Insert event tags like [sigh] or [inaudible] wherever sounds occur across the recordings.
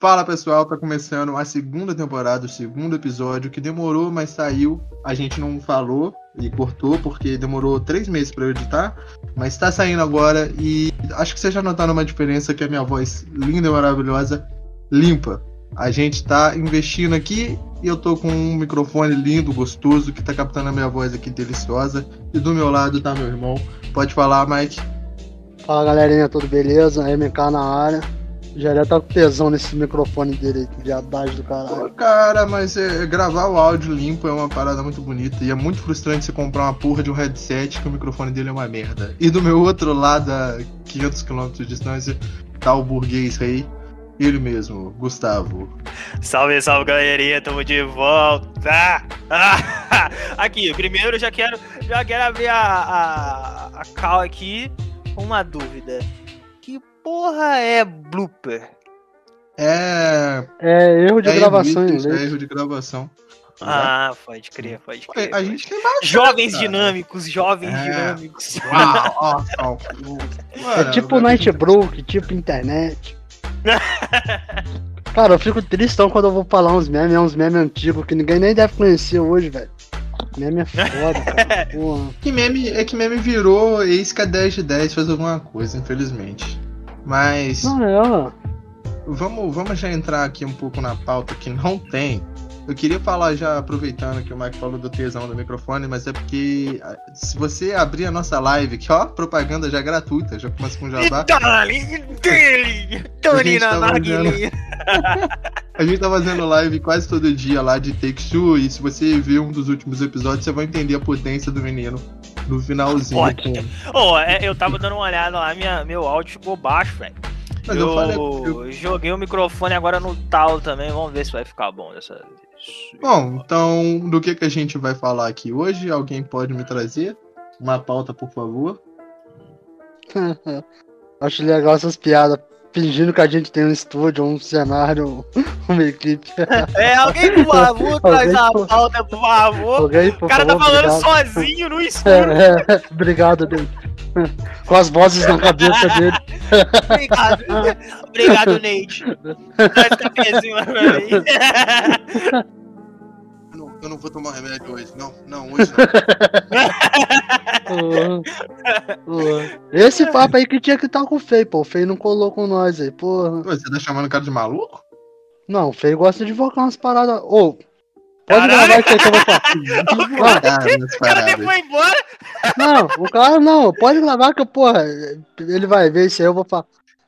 Fala pessoal, tá começando a segunda temporada, o segundo episódio, que demorou, mas saiu. A gente não falou e cortou, porque demorou três meses para editar, mas tá saindo agora e acho que vocês já notaram uma diferença que a minha voz linda e maravilhosa limpa. A gente tá investindo aqui e eu tô com um microfone lindo, gostoso, que tá captando a minha voz aqui deliciosa. E do meu lado tá meu irmão. Pode falar, Mike. Fala galerinha, tudo beleza? MK na área. Já deve tá com tesão nesse microfone dele aí, viadagem do caralho. Pô, cara, mas é, gravar o áudio limpo é uma parada muito bonita. E é muito frustrante você comprar uma porra de um headset que o microfone dele é uma merda. E do meu outro lado, a 500 km de distância, tá o burguês rei. Ele mesmo, Gustavo. Salve, salve, galerinha, tamo de volta! Ah, [laughs] aqui, primeiro já quero, já quero ver a, a, a Cal aqui com uma dúvida porra é blooper? É. É erro de é gravação em inglês. É erro de gravação. Ah, pode crer, pode crer. A gente tem mais. Jovens cara. dinâmicos, jovens é. dinâmicos. Uau, [laughs] é tipo Nightbrook, tipo internet. [laughs] Cara, eu fico tristão quando eu vou falar uns memes, uns memes antigos que ninguém nem deve conhecer hoje, velho. Meme é foda, cara. [laughs] Porra. Que meme, é que meme virou isca 10 de 10 faz alguma coisa, infelizmente. Mas. Não é, Vamos, vamos já entrar aqui um pouco na pauta que não tem. Eu queria falar já, aproveitando que o Mike falou do tesão do microfone, mas é porque se você abrir a nossa live, que ó, propaganda já gratuita, já começa com jabá. Tony na A gente tá fazendo live quase todo dia lá de Take Two, e se você ver um dos últimos episódios, você vai entender a potência do menino no finalzinho. Pode. Oh, eu tava dando uma olhada lá, minha, meu áudio ficou baixo, velho. Eu, eu, falei, eu, joguei o microfone agora no tal também, vamos ver se vai ficar bom dessa vez. Bom, então do que, que a gente vai falar aqui hoje? Alguém pode me trazer uma pauta, por favor? [laughs] Acho legal essas piadas fingindo que a gente tem um estúdio, um cenário, [laughs] uma equipe. É, alguém, por favor, traz a pauta, por favor. Alguém, por o cara tá favor, tá falando obrigado. sozinho no [laughs] escuro. É, é, obrigado, Deus. Com as vozes na cabeça dele. Obrigado. Obrigado, Nate. Traz [laughs] cafezinho lá pra mim. Eu não vou tomar remédio hoje. Não, não, hoje não. Esse papo aí que tinha que estar com o Fei, pô. O Fei não colou com nós aí, porra. Você tá chamando o cara de maluco? Não, o Fei gosta de invocar umas paradas. Ô, oh, pode gravar isso aí que eu vou [laughs] falar. o cara foi embora? Não, o cara não, pode gravar que, porra, ele vai ver isso aí, eu vou falar.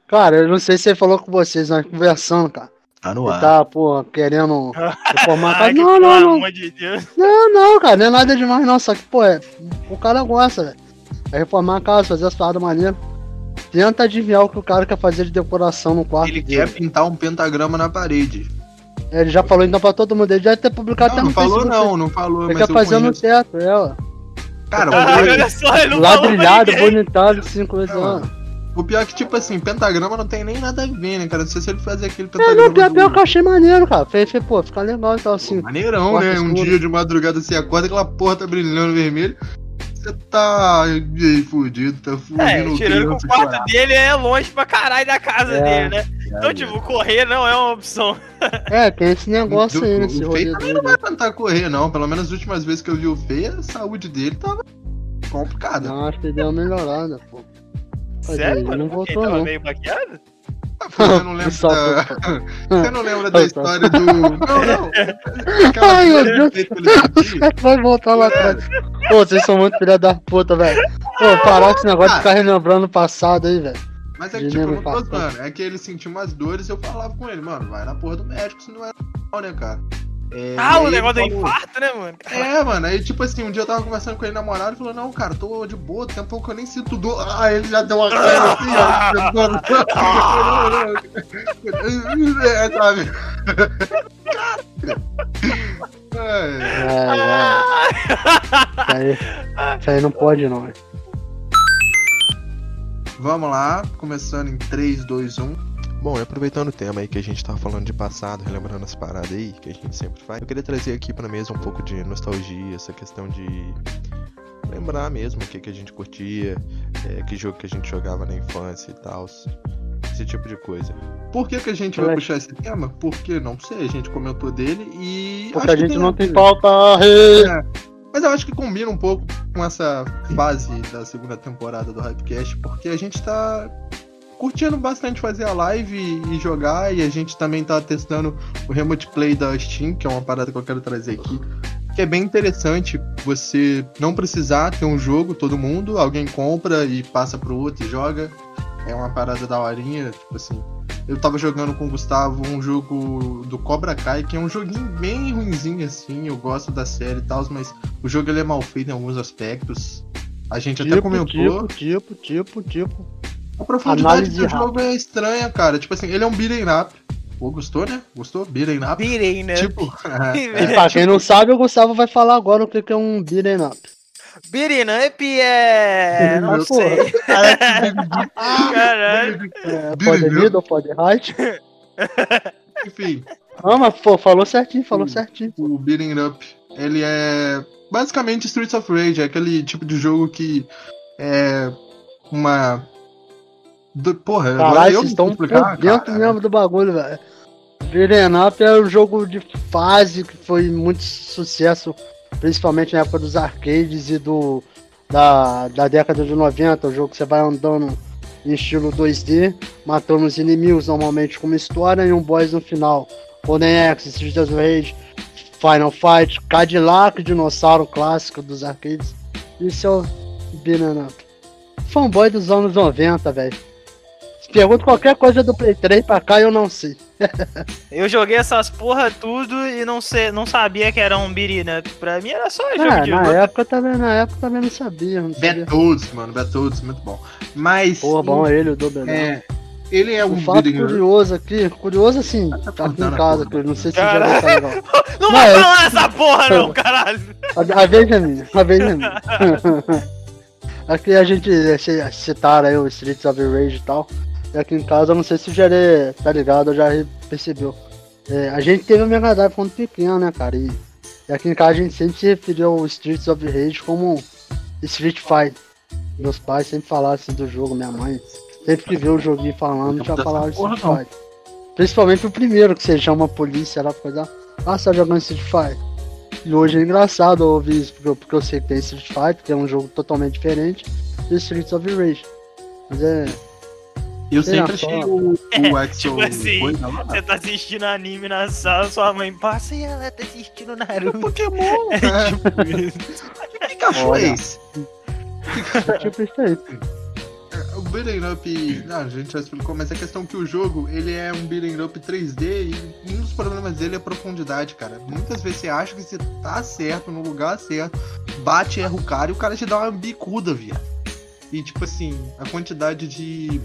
Cara, eu não sei se ele falou com vocês, nós conversando, cara. Tá no ar. Tá, pô, querendo reformar a casa. Não, não, não. De não, não, cara, não é nada demais, não. Só que, pô, é, o cara gosta, velho. É reformar a casa, fazer as paradas maneiras. Tenta adivinhar o que o cara quer fazer de decoração no quarto. Ele dele. quer pintar um pentagrama na parede. É, ele já falou então pra todo mundo, ele já ter publicado não, até no Não falou Facebook, não, não falou, ele mas quer fazer no teto, é, ó. Cara, ah, [laughs] olha só, ele não Ladrilhado, bonitado, cinco vezes, ó. O pior é que, tipo assim, pentagrama não tem nem nada a ver, né, cara? Não sei se ele fazer aquele pentagrama. É, não, pior, do... pior que eu achei maneiro, cara. Fez, fez pô, fica legal e tal, assim. Pô, maneirão, né? Um dia de madrugada você acorda, aquela porra tá brilhando vermelho. Você tá aí, fudido, tá fudido. É, tirando que o quarto chorar. dele é longe pra caralho da casa é, dele, né? É, então, tipo, correr não é uma opção. É, tem esse negócio do, aí nesse O Fei também não vai tentar correr, não. Pelo menos as últimas vezes que eu vi o Fei, a saúde dele tava complicada. Não, acho que deu uma melhorada, pô. Sério, mano? Não voltou, Ele tava meio maquiado? [laughs] [laughs] Você não lembra da... Você não lembra da história do. [laughs] Não, não. Ai, meu Deus. Vai voltar lá atrás. Pô, vocês são muito filha da puta, velho. Pô, parar com esse negócio de ficar relembrando o passado aí, velho. Mas é que, tipo, eu não tô zoando. É que ele sentiu umas dores e eu falava com ele, mano, vai na porra do médico, se não é normal, né, cara? É, ah, o negócio do infarto, né, mano? É, mano. Aí, tipo assim, um dia eu tava conversando com ele namorado e falou: Não, cara, tô de boa, tem um pouco que eu nem sinto dor. Ah, ele já deu uma cara assim, ó. [laughs] é, sabe? É, é. Isso, aí, isso aí não pode, não. Vamos lá, começando em 3, 2, 1. Bom, e aproveitando o tema aí que a gente tava falando de passado, relembrando as paradas aí, que a gente sempre faz, eu queria trazer aqui pra mesa um pouco de nostalgia, essa questão de lembrar mesmo o que, que a gente curtia, é, que jogo que a gente jogava na infância e tal. esse tipo de coisa. Por que, que a gente vai puxar esse tema? Porque não sei, a gente comentou dele e. Porque a gente não tem pauta. É, mas eu acho que combina um pouco com essa fase da segunda temporada do Hypecast, porque a gente tá curtindo bastante fazer a live e jogar, e a gente também tá testando o Remote Play da Steam, que é uma parada que eu quero trazer aqui. Que é bem interessante você não precisar ter um jogo, todo mundo, alguém compra e passa pro outro e joga. É uma parada da horinha, tipo assim. Eu tava jogando com o Gustavo um jogo do Cobra Kai, que é um joguinho bem ruimzinho assim, eu gosto da série e tal, mas o jogo ele é mal feito em alguns aspectos. A gente tipo, até comentou. Tipo, tipo, tipo, tipo. A profundidade do jogo é estranha, cara. Tipo assim, ele é um beat'em up. Pô, gostou, né? Gostou? Beat'em up. Beat'em up. Tipo, [laughs] é, e pra quem não sabe, o Gustavo vai falar agora o que é um beat'em up. Beating up é. Não Meu sei. [laughs] Caralho. É, pode mid ou pode right? Enfim. Ah, mas pô, falou certinho, falou o, certinho. O Beating Up, ele é basicamente Streets of Rage, é aquele tipo de jogo que é uma. Do, porra, Caralho, agora eu estão explicar, dentro cara. mesmo do bagulho, velho. Up é um jogo de fase que foi muito sucesso principalmente na época dos arcades e do da, da década de 90, o jogo que você vai andando em estilo 2D, matando os inimigos, normalmente com uma história e um boss no final. Golden Axe, Street of Rage, Final Fight, Cadillac, dinossauro clássico dos arcades. Isso é o Banana. Fanboy dos anos 90, velho. Pergunta qualquer coisa do Play 3 pra cá eu não sei. [laughs] eu joguei essas porra tudo e não, sei, não sabia que era um beat'em né? Pra mim era só jogo é, de na época também Na época também não sabia. Não sabia. Battletoads, mano. Battletoads, muito bom. Mas... Porra, bom ele, o Double É... Ele é um, fato curioso aqui, curioso assim, tá, tá aqui em casa, eu não sei se já vai estar legal. [laughs] Não, não vai é, falar essa porra não, caralho! A, a vez é minha, a vez é minha. [laughs] aqui a gente citaram aí o Streets of Rage e tal. E aqui em casa, eu não sei se o Gerê tá ligado, já percebeu. É, a gente teve o Mega Drive quando pequeno, né, cara? E, e, aqui em casa a gente sempre se referiu ao Streets of Rage como Street Fighter. Meus pais sempre falavam assim do jogo, minha mãe. Sempre que vê o joguinho falando, já falava Street Fighter. Principalmente o primeiro, que você chama a polícia lá pra coisa. Ah, você tá jogando Street Fighter. E hoje é engraçado ouvir isso, porque eu, porque eu sei que tem Street Fighter, que é um jogo totalmente diferente, do Streets of Rage. Mas é, eu sempre achei o, o é, [laughs] Axel. tipo assim, você tá assistindo anime na sala, sua mãe passa e ela tá assistindo Naruto. É Pokémon, [laughs] é, né? tipo isso. [laughs] Que Pikachu é esse? tipo isso aí. É, o beat'em up, ah, a gente já explicou, mas a questão é que o jogo, ele é um beat'em up 3D e um dos problemas dele é a profundidade, cara. Muitas vezes você acha que você tá certo, no lugar certo, bate, erra o cara e o cara te dá uma bicuda, viado. E tipo assim, a quantidade de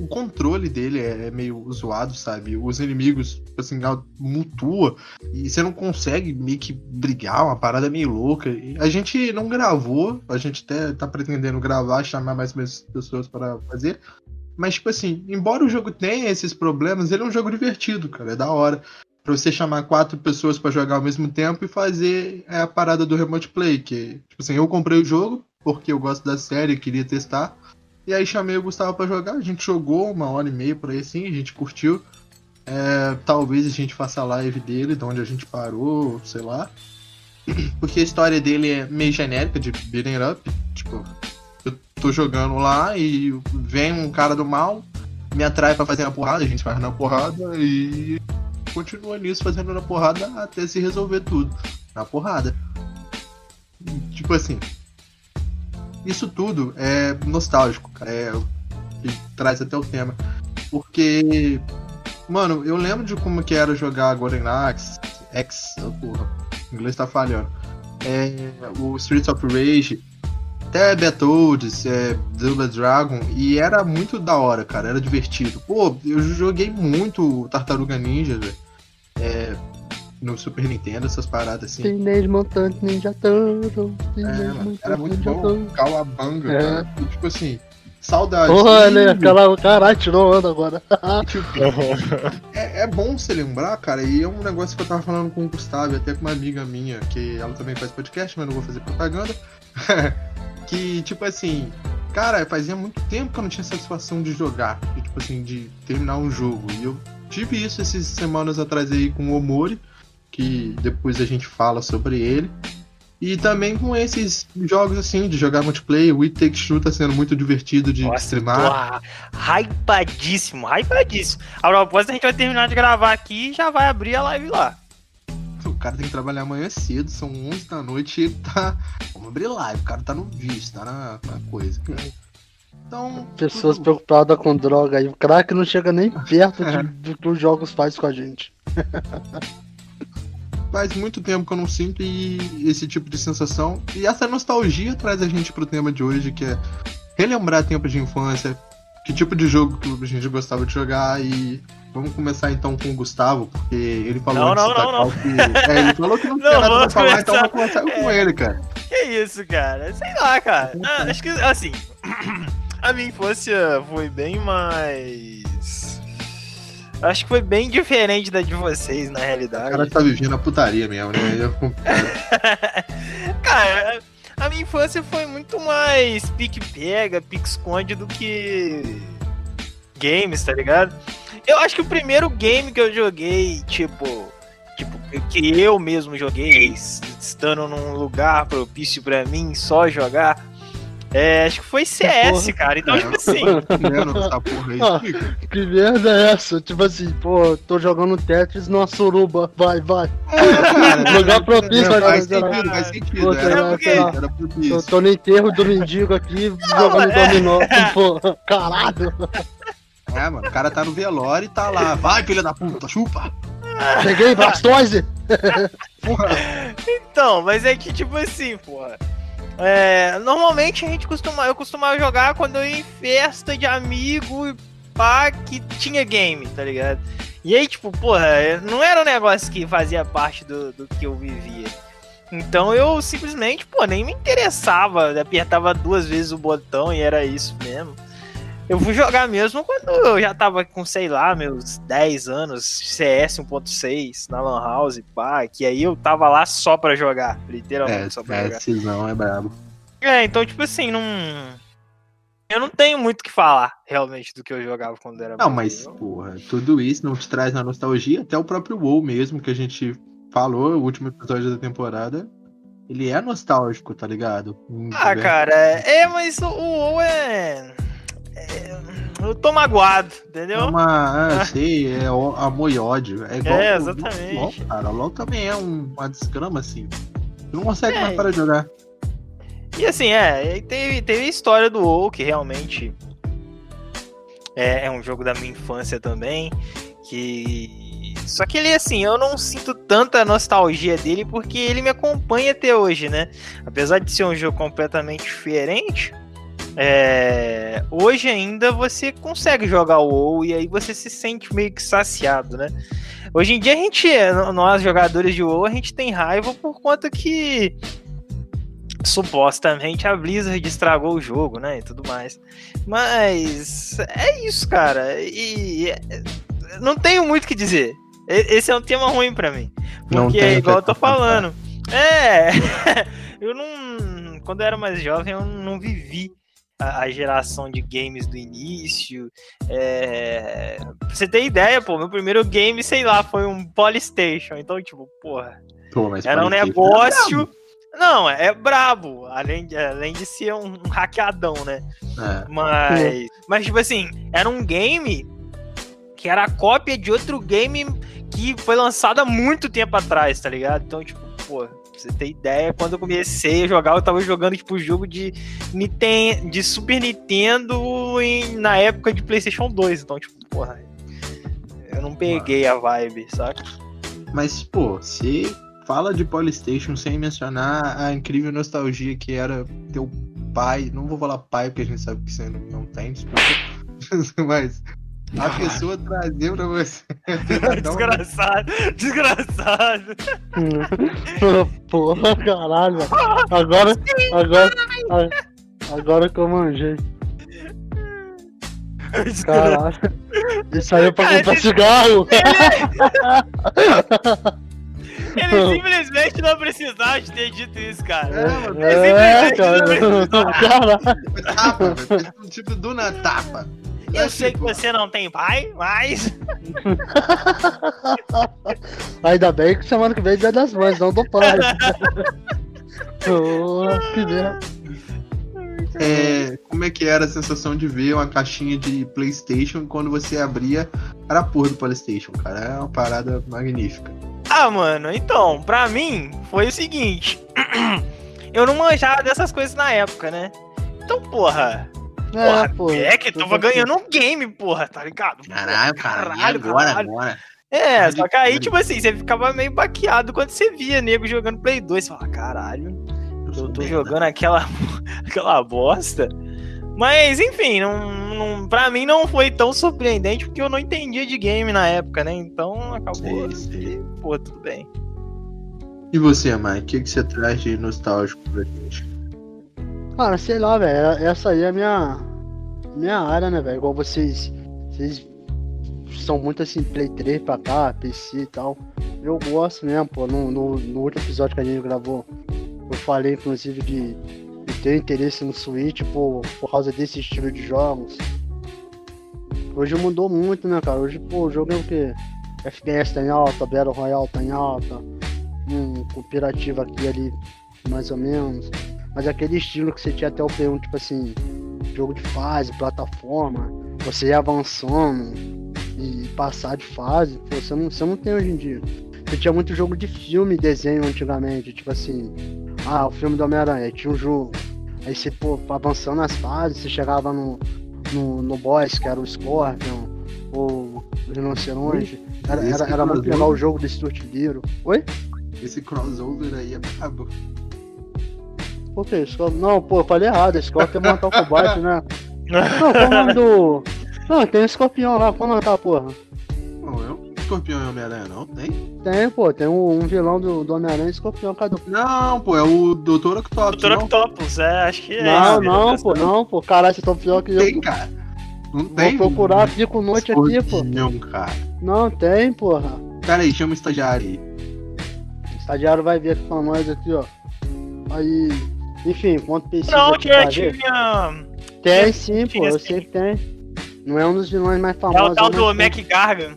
o controle dele é, é meio zoado, sabe? Os inimigos, assim, mutua e você não consegue meio que brigar, uma parada meio louca. E a gente não gravou, a gente até tá pretendendo gravar, chamar mais pessoas para fazer. Mas, tipo assim, embora o jogo tenha esses problemas, ele é um jogo divertido, cara, é da hora. Pra você chamar quatro pessoas para jogar ao mesmo tempo e fazer é, a parada do remote play, que, tipo assim, eu comprei o jogo porque eu gosto da série queria testar. E aí chamei o Gustavo para jogar, a gente jogou uma hora e meia por aí assim, a gente curtiu. É, talvez a gente faça a live dele, de onde a gente parou, sei lá. [clears throat] Porque a história dele é meio genérica, de beating up. Tipo, eu tô jogando lá e vem um cara do mal, me atrai para fazer a porrada, a gente faz na porrada e continua nisso fazendo na porrada até se resolver tudo. Na porrada. Tipo assim, isso tudo é nostálgico, cara. É que traz até o tema. Porque, mano, eu lembro de como que era jogar Golden Axe, X, oh, porra, o inglês tá falhando. É, o Streets of Rage, até Battletoads, é, Double Dragon, e era muito da hora, cara, era divertido. Pô, eu joguei muito Tartaruga Ninja, velho. É, no Super Nintendo, essas paradas assim. Teenage Mutant Ninja Turtle. É, era muito bom. Calabanga, é. cara. E, tipo assim, saudade. Porra, né? Aquela, caralho, tirou onda agora. tipo, [laughs] é, é, bom você lembrar, cara, e é um negócio que eu tava falando com o Gustavo, até com uma amiga minha, que ela também faz podcast, mas não vou fazer propaganda. [laughs] que, tipo assim, cara, fazia muito tempo que eu não tinha satisfação de jogar, de, tipo assim, de terminar um jogo. E eu tive isso essas semanas atrás aí com o Omori, que depois a gente fala sobre ele. E também com esses jogos assim, de jogar multiplayer, o It Takes Two tá sendo muito divertido de Nossa, streamar. hypadíssimo, hypadíssimo. A propósito, a gente vai terminar de gravar aqui e já vai abrir a live lá. O cara tem que trabalhar amanhã cedo, são 11 da noite e ele tá. Vamos abrir live, o cara tá no vício, tá na, na coisa. Então. Pessoas tudo... preocupadas com droga aí. O crack não chega nem [laughs] perto de, do que os jogos faz com a gente. [laughs] faz muito tempo que eu não sinto e esse tipo de sensação. E essa nostalgia traz a gente pro tema de hoje, que é relembrar tempos de infância, que tipo de jogo que a gente gostava de jogar e vamos começar então com o Gustavo, porque ele falou não, não, não, que. É, ele falou que não, [laughs] não tinha nada pra falar, então vamos começar é... com ele, cara. Que isso, cara? Sei lá, cara. Ah, acho que assim. [clears throat] a minha infância foi bem mais Acho que foi bem diferente da de vocês, na realidade. O cara tá vivendo a putaria mesmo, né? [laughs] cara, a minha infância foi muito mais pique-pega, pique-esconde do que games, tá ligado? Eu acho que o primeiro game que eu joguei, tipo, tipo, que eu mesmo joguei, estando num lugar propício para mim só jogar, é, acho que foi CS, porra. cara. Então, tipo assim. [laughs] ah, que merda é essa? Tipo assim, pô, tô jogando Tetris numa suruba. Vai, vai. É, [laughs] Lugar propício, vai faz sentido, faz sentido. Pô, era, porque... era propício. Tô, no enterro do mendigo aqui, [laughs] Não, jogando é... dominó. Pô, caralho. É, mano, o cara tá no velório e tá lá. Vai, filha da puta, chupa. Cheguei, Blastoise! então, mas é que, tipo assim, porra. É, normalmente a gente costuma, eu costumava jogar quando eu ia em festa de amigo e pá, que tinha game, tá ligado? E aí, tipo, porra, não era um negócio que fazia parte do, do que eu vivia. Então eu simplesmente, pô, nem me interessava, apertava duas vezes o botão e era isso mesmo. Eu fui jogar mesmo quando eu já tava com, sei lá, meus 10 anos, CS 1.6 na Lan House, pá, que aí eu tava lá só pra jogar, literalmente é, só pra é, jogar. não é brabo. É, então, tipo assim, não. Eu não tenho muito o que falar, realmente, do que eu jogava quando era Não, mas, porra, tudo isso não te traz na nostalgia, até o próprio WoW mesmo, que a gente falou, o último episódio da temporada, ele é nostálgico, tá ligado? ah, cara, é, mas o WoW é é, eu tô magoado, entendeu? É uma, é, [laughs] sei, é amor e ódio. É igual. É, exatamente. O LOL, cara. O LOL também é um, uma desgrama, assim. Tu não consegue é. mais parar de jogar. E assim, é, teve, teve a história do WoW, que realmente é, é um jogo da minha infância também, que... Só que ele, assim, eu não sinto tanta nostalgia dele porque ele me acompanha até hoje, né? Apesar de ser um jogo completamente diferente, é, hoje ainda você consegue jogar o WoW e aí você se sente meio que saciado, né? Hoje em dia a gente, nós jogadores de WoW, a gente tem raiva por conta que supostamente a Blizzard estragou o jogo, né, e tudo mais. Mas é isso, cara. E não tenho muito o que dizer. Esse é um tema ruim para mim, porque é igual eu tô falando. É, [laughs] eu não, quando eu era mais jovem, eu não vivi a, geração de games do início. É... Pra você ter ideia, pô, meu primeiro game, sei lá, foi um Polystation. Então, tipo, porra. Pô, era um negócio. É não, é brabo, além de, além de ser um, um hackeadão, né? É. Mas, mas, tipo assim, era um game que era a cópia de outro game que foi lançado há muito tempo atrás, tá ligado? Então, tipo, pô, você ter ideia, quando eu comecei a jogar, eu tava jogando, tipo, jogo de, Nintendo, de Super Nintendo em, na época de PlayStation 2. Então, tipo, porra, eu não peguei a vibe, saca? Mas, pô, você fala de Polystation sem mencionar a incrível nostalgia que era teu pai. Não vou falar pai, porque a gente sabe que você não, não tem, desculpa. [laughs] Mas a pessoa trazer pra você. [laughs] desgraçado, desgraçado. Porra, caralho. Agora, agora, agora que eu manjei. Caralho. Isso aí é pra comprar cigarro. [laughs] Ele simplesmente não precisava de ter dito isso, cara. É, mano. Ele é, cara. Tapa, tipo, do na tapa. Eu sei que você não tem pai, mas. [laughs] Ainda bem que semana que vem é das mães, não do pai. oh. É, como é que era a sensação de ver uma caixinha de PlayStation quando você abria era a porra do PlayStation, cara? É uma parada magnífica. Ah, mano, então, pra mim foi o seguinte: [clears throat] eu não manjava dessas coisas na época, né? Então, porra, é, porra, é que tava ganhando um game, porra, tá ligado? Caralho, caralho, agora, caralho. agora. É, só que aí, tipo assim, você ficava meio baqueado quando você via nego jogando Play 2. Você fala, caralho, eu tô jogando aquela, [laughs] aquela bosta. Mas, enfim, não, não, pra mim não foi tão surpreendente porque eu não entendia de game na época, né? Então acabou. Sim, sim. Pô, tudo bem. E você, Mike, o que, que você traz de nostálgico pra gente? Cara, sei lá, velho. Essa aí é a minha, minha área, né, velho? Igual vocês. Vocês são muito assim, Play 3 pra cá, PC e tal. Eu gosto mesmo, pô. No, no, no último episódio que a gente gravou, eu falei, inclusive, de, de ter interesse no Switch pô, por causa desse estilo de jogos. Hoje mudou muito, né, cara? Hoje, pô, o jogo é o quê? FPS tá em alta, Battle Royale tá em alta, um cooperativo aqui ali, mais ou menos. Mas aquele estilo que você tinha até o Play 1, tipo assim, jogo de fase, plataforma, você ir avançando e passar de fase, pô, você não, você não tem hoje em dia. Você tinha muito jogo de filme e desenho antigamente, tipo assim, ah, o filme do Homem-Aranha, tinha um jogo. Aí você, pô, avançando nas fases, você chegava no, no, no boss, que era o Scorpion, ou o Rinoceronte. Era, era, era muito legal o jogo do Stuart. Oi? Esse crossover aí é brabo. Por que? Não, pô, eu falei errado. Scorpion é matar o combate, né? Não, qual o nome do. Não, tem um escorpião lá, vamos matar, porra. Não, um escorpião e Homem-Aranha, não? Tem? Tem, pô, tem um, um vilão do, do Homem-Aranha e escorpião cada Não, pô, é o Dr. Octopus. Dr. Octopus, é, acho que é. Não, não, pô, não, pô, caralho, vocês tão pior que eu. Tem, cara. Não tem. Vou procurar, fico noite aqui, pô. Não, cara. Não, tem, porra. Pera aí, chama o estagiário aí. O estagiário vai ver aqui pra nós aqui, ó. Aí. Enfim, quanto pesquisa. Não, tinha, tinha. Tem sim, pô, eu sei que tem. Não é um dos vilões mais famosos. É o tal do Mac Gargan.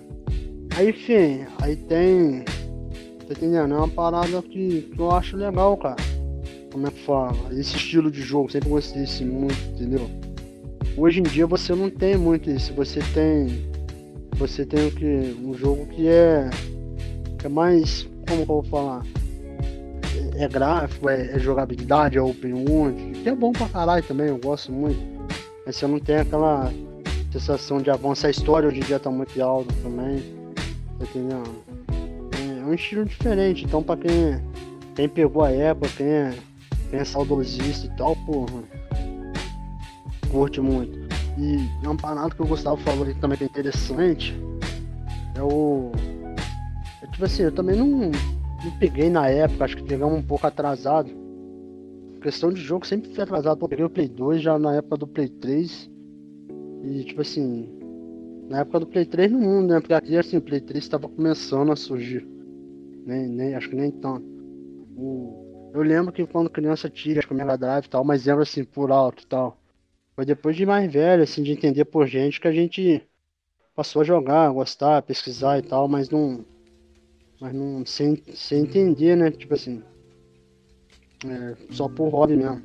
Aí, enfim, aí tem. Tá entendendo? É uma parada que, que eu acho legal, cara. Como é que fala? Esse estilo de jogo, sempre gostei desse muito, entendeu? Hoje em dia você não tem muito isso. Você tem. Você tem o que? Um jogo que é. Que é mais. Como que eu vou falar? É gráfico, é, é, jogabilidade, é open world, que é bom pra caralho também, eu gosto muito. Mas você não tem aquela sensação de avanço. A história hoje em dia tá muito alta também. Tá entendendo? É, é um estilo diferente, então pra quem, quem pegou a época, quem é, quem é saudosista e tal, porra, curte muito. E é um parado que eu gostava de falar também que é interessante. É o. É tipo assim, eu também não não peguei na época, acho que pegamos um pouco atrasado. Questão de jogo sempre fui atrasado. eu peguei o Play 2 já na época do Play 3. E tipo assim, na época do Play 3 no mundo, né? Porque aqui assim, o Play 3 estava começando a surgir. Nem, nem, acho que nem tanto. O, eu lembro que quando criança acho que o Mega Drive e tal, mas lembro assim, por alto e tal. Foi depois de mais velho, assim, de entender por gente que a gente passou a jogar, gostar, pesquisar e tal, mas não mas não sem, sem entender, né? Tipo assim. É, só por hobby mesmo.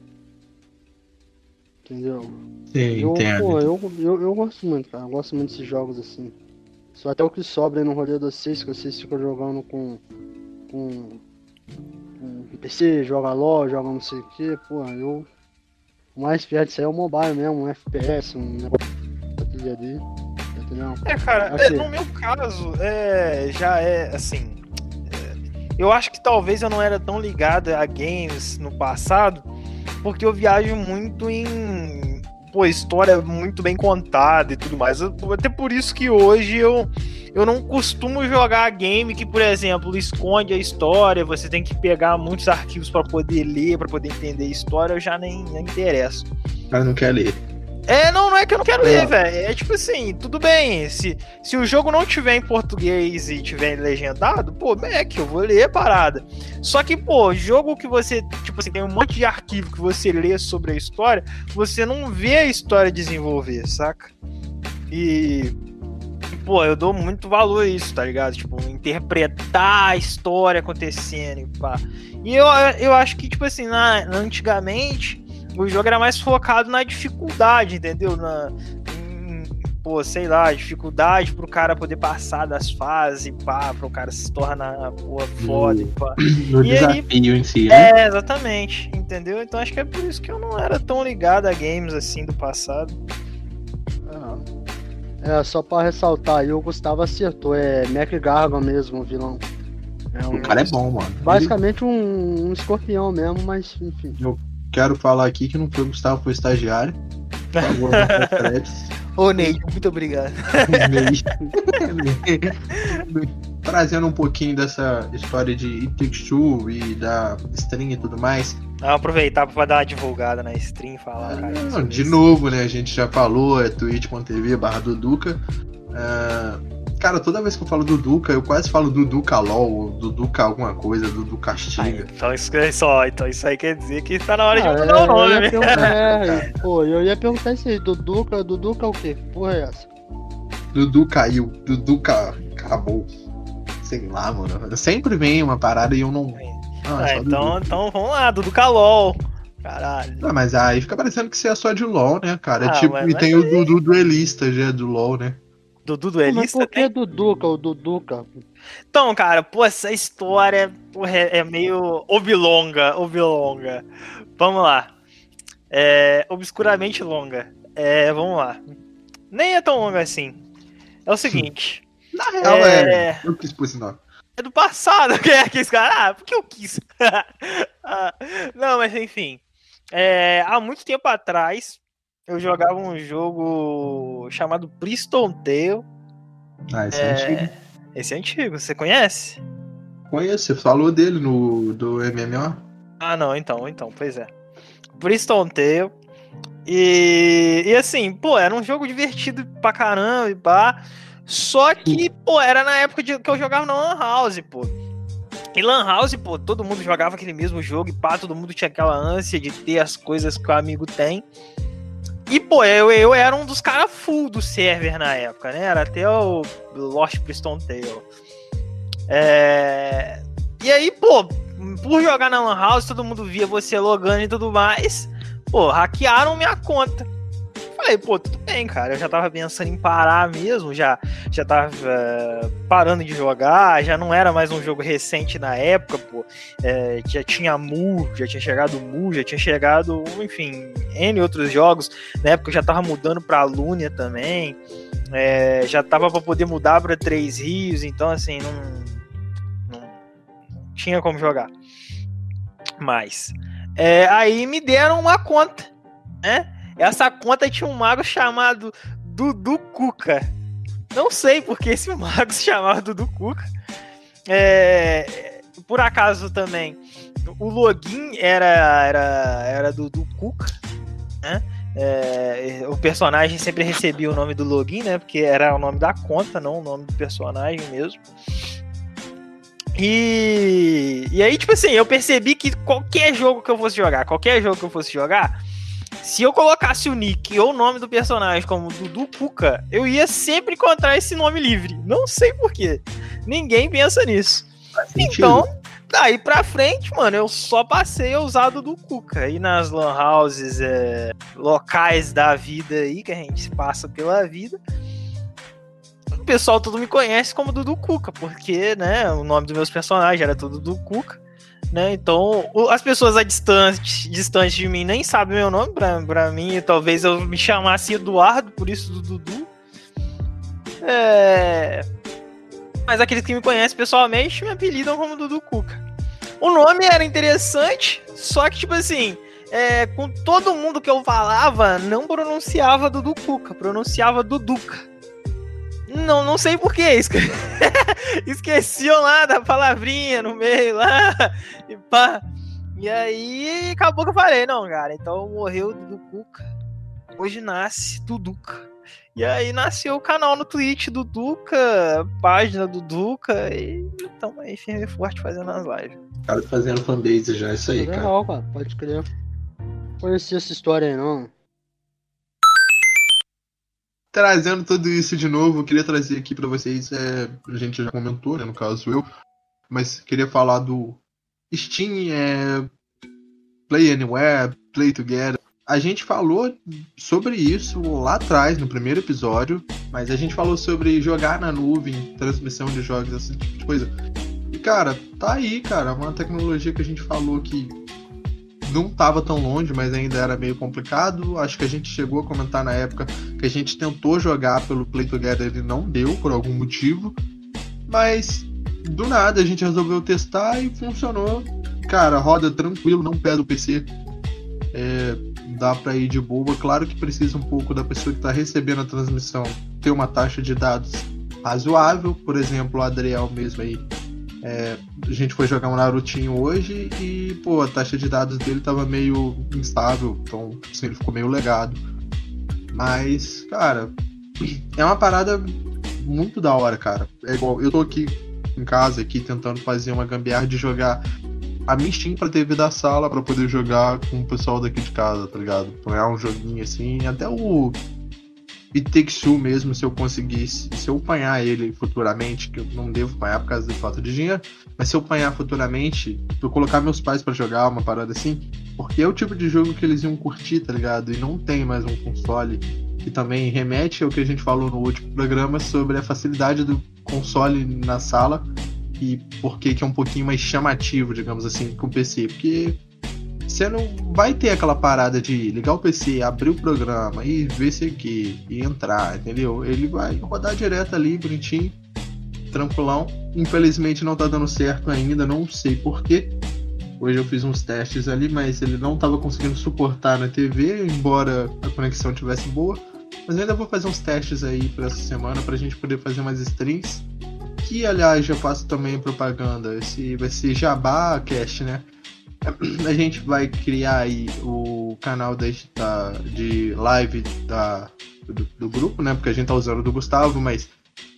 Entendeu? Sim, eu, pô, eu, eu, eu, gosto muito, cara. Eu gosto muito desses jogos assim. Só até o que sobra aí no rolê dos vocês, que vocês ficam jogando com. com. com PC, joga LOL, joga não sei o que, pô, eu. O mais perto disso aí é o mobile mesmo, um FPS, um negócio ali. Entendeu? É, cara, é, no meu caso, é, já é assim eu acho que talvez eu não era tão ligado a games no passado, porque eu viajo muito em pô, história muito bem contada e tudo mais. Até por isso que hoje eu, eu não costumo jogar game que, por exemplo, esconde a história, você tem que pegar muitos arquivos para poder ler, para poder entender a história, eu já nem, nem interesso. Mas não quer ler. É, não, não é que eu não quero ler, é. velho. É tipo assim, tudo bem. Se, se o jogo não tiver em português e tiver legendado, pô, é que eu vou ler a parada. Só que, pô, jogo que você, tipo assim, tem um monte de arquivo que você lê sobre a história, você não vê a história desenvolver, saca? E. Pô, eu dou muito valor a isso, tá ligado? Tipo, interpretar a história acontecendo e pá. E eu, eu acho que, tipo assim, na, antigamente o jogo era mais focado na dificuldade, entendeu? Na, em, pô, sei lá, dificuldade pro cara poder passar das fases, pá, pro cara se tornar, pô, foda, no, pá. [clears throat] No e desafio aí, em si, né? É, exatamente, entendeu? Então acho que é por isso que eu não era tão ligado a games assim do passado. É, só pra ressaltar aí, o Gustavo acertou, é Mac Gargan mesmo, o vilão. É um, o cara é bom, mano. Basicamente um, um escorpião mesmo, mas enfim. Eu quero falar aqui que não foi o Gustavo, foi o estagiário. [laughs] Ô, Ney, muito obrigado. [laughs] Trazendo um pouquinho dessa história de It Takes Two e da string e tudo mais. Vamos aproveitar para dar uma divulgada na stream falar. Cara, não, de novo, né? A gente já falou, é twitch.tv barra Duduca. Uh, Cara, toda vez que eu falo do Duca, eu quase falo do Duca LOL, do Duca alguma coisa, do Duca Castiga. então, isso, é só, então isso aí quer dizer que tá na hora ah, de mudar é, o nome. Eu é, [laughs] pô, eu ia perguntar isso aí, do Duca, do Duca o quê? Porra é essa? Dudu caiu, Dudu acabou. Sei lá, mano. Sempre vem uma parada e eu não. Ah, ah então, então vamos lá, Dudu LOL. Caralho. Não, mas aí fica parecendo que você é só de LOL, né, cara? Ah, tipo, e tem o Dudu duelista já do LOL, né? Dudu Duelista. Mas por que tem... Duduca, o Duduca? Então, cara, pô, essa história porra, é, é meio oblonga, oblonga. Vamos lá. É, obscuramente longa. É, vamos lá. Nem é tão longa assim. É o seguinte. [laughs] Na real, é... é... Eu quis pôr esse nome. É do passado [laughs] que é aquele cara. Ah, porque eu quis. [laughs] ah, não, mas enfim. É, há muito tempo atrás, eu jogava um jogo chamado Bristol Tale. Ah, esse é, é antigo. Esse é antigo, você conhece? Conheço, você falou dele no do MMO. Ah, não, então, então, pois é. Bristol Tale. E, e assim, pô, era um jogo divertido pra caramba e pá. Só que, pô, era na época de, que eu jogava na Lan House, pô. Em Lan House, pô, todo mundo jogava aquele mesmo jogo e pá, todo mundo tinha aquela ânsia de ter as coisas que o amigo tem. E, pô, eu, eu era um dos caras full do server na época, né? Era até o Lost Priston Tale. É... E aí, pô, por jogar na Lan House, todo mundo via você logando e tudo mais. Pô, hackearam minha conta. Falei, pô, tudo bem, cara. Eu já tava pensando em parar mesmo, já, já tava uh, parando de jogar, já não era mais um jogo recente na época, pô. É, já tinha Mu, já tinha chegado Mu, já tinha chegado, enfim, N outros jogos. Na época eu já tava mudando pra Lunia também. É, já tava pra poder mudar pra Três Rios, então assim, não, não, tinha como jogar. Mas. Aí me deram uma conta, né? Essa conta tinha um mago chamado Dudu Cuca. Não sei porque esse [laughs] mago se chamava Dudu Cuca. É, por acaso também, o login era, era, era Dudu Cuca, né? É, o personagem sempre recebia o nome do login, né? Porque era o nome da conta, não o nome do personagem mesmo. E, e aí, tipo assim, eu percebi que qualquer jogo que eu fosse jogar, qualquer jogo que eu fosse jogar, se eu colocasse o nick ou o nome do personagem como Dudu Cuca, eu ia sempre encontrar esse nome livre. Não sei porquê. Ninguém pensa nisso. Então, daí pra frente, mano, eu só passei a usar Dudu Cuca. E nas lan houses é, locais da vida aí, que a gente passa pela vida, o pessoal todo me conhece como Dudu Cuca, porque, né, o nome dos meus personagens era tudo Dudu Cuca né? Então, as pessoas a distante, distante de mim nem sabem meu nome, pra, pra mim, talvez eu me chamasse Eduardo, por isso do Dudu. É... Mas aqueles que me conhecem pessoalmente me apelidam como Dudu Cuca. O nome era interessante, só que, tipo assim, é, com todo mundo que eu falava, não pronunciava Dudu Cuca, pronunciava Duduca. Não, não sei porquê. [laughs] Esque... Esqueciam lá da palavrinha no meio lá. E pá. E aí acabou que eu falei, não, cara. Então morreu do Cuca. hoje nasce Duduca. E aí nasceu o canal no Twitch do Duca, página do Duca, e estamos aí firme e forte fazendo as lives. O cara fazendo fanbase já, é isso aí, é legal, cara. cara. Pode crer. Conheci essa história aí, não. Trazendo tudo isso de novo, queria trazer aqui para vocês, é, a gente já comentou, né, no caso eu, mas queria falar do Steam, é, Play Anywhere, Play Together. A gente falou sobre isso lá atrás, no primeiro episódio, mas a gente falou sobre jogar na nuvem, transmissão de jogos, esse tipo de coisa. E, cara, tá aí, cara, uma tecnologia que a gente falou que não estava tão longe, mas ainda era meio complicado. Acho que a gente chegou a comentar na época que a gente tentou jogar pelo Play Together e não deu por algum motivo. Mas do nada a gente resolveu testar e funcionou. Cara, roda tranquilo, não pesa o PC. É, dá para ir de boa. Claro que precisa um pouco da pessoa que está recebendo a transmissão ter uma taxa de dados razoável. Por exemplo, o Adriel mesmo aí é, a gente foi jogar um Narutinho hoje e, pô, a taxa de dados dele tava meio instável, então assim, ele ficou meio legado. Mas, cara, é uma parada muito da hora, cara. É igual, eu tô aqui em casa aqui tentando fazer uma gambiarra de jogar a minha Steam pra TV da sala para poder jogar com o pessoal daqui de casa, tá ligado? Ganhar um joguinho assim, até o e Two mesmo, se eu conseguisse, se eu apanhar ele futuramente, que eu não devo apanhar por causa da falta de dinheiro, mas se eu apanhar futuramente, eu colocar meus pais para jogar uma parada assim, porque é o tipo de jogo que eles iam curtir, tá ligado? E não tem mais um console que também remete ao que a gente falou no último programa sobre a facilidade do console na sala e por que é um pouquinho mais chamativo, digamos assim, com o PC, porque você não vai ter aquela parada de ligar o PC, abrir o programa e ver se aqui e entrar, entendeu? Ele vai rodar direto ali, bonitinho, tranquilão. Infelizmente não tá dando certo ainda, não sei porquê. Hoje eu fiz uns testes ali, mas ele não estava conseguindo suportar na TV, embora a conexão tivesse boa. Mas ainda vou fazer uns testes aí para essa semana pra gente poder fazer umas streams. Que aliás já faço também propaganda. Esse vai ser Jabá Cast, né? [clears throat] a gente vai criar aí o canal da, de live da, do, do, grupo, né? Porque a gente tá usando o do Gustavo, mas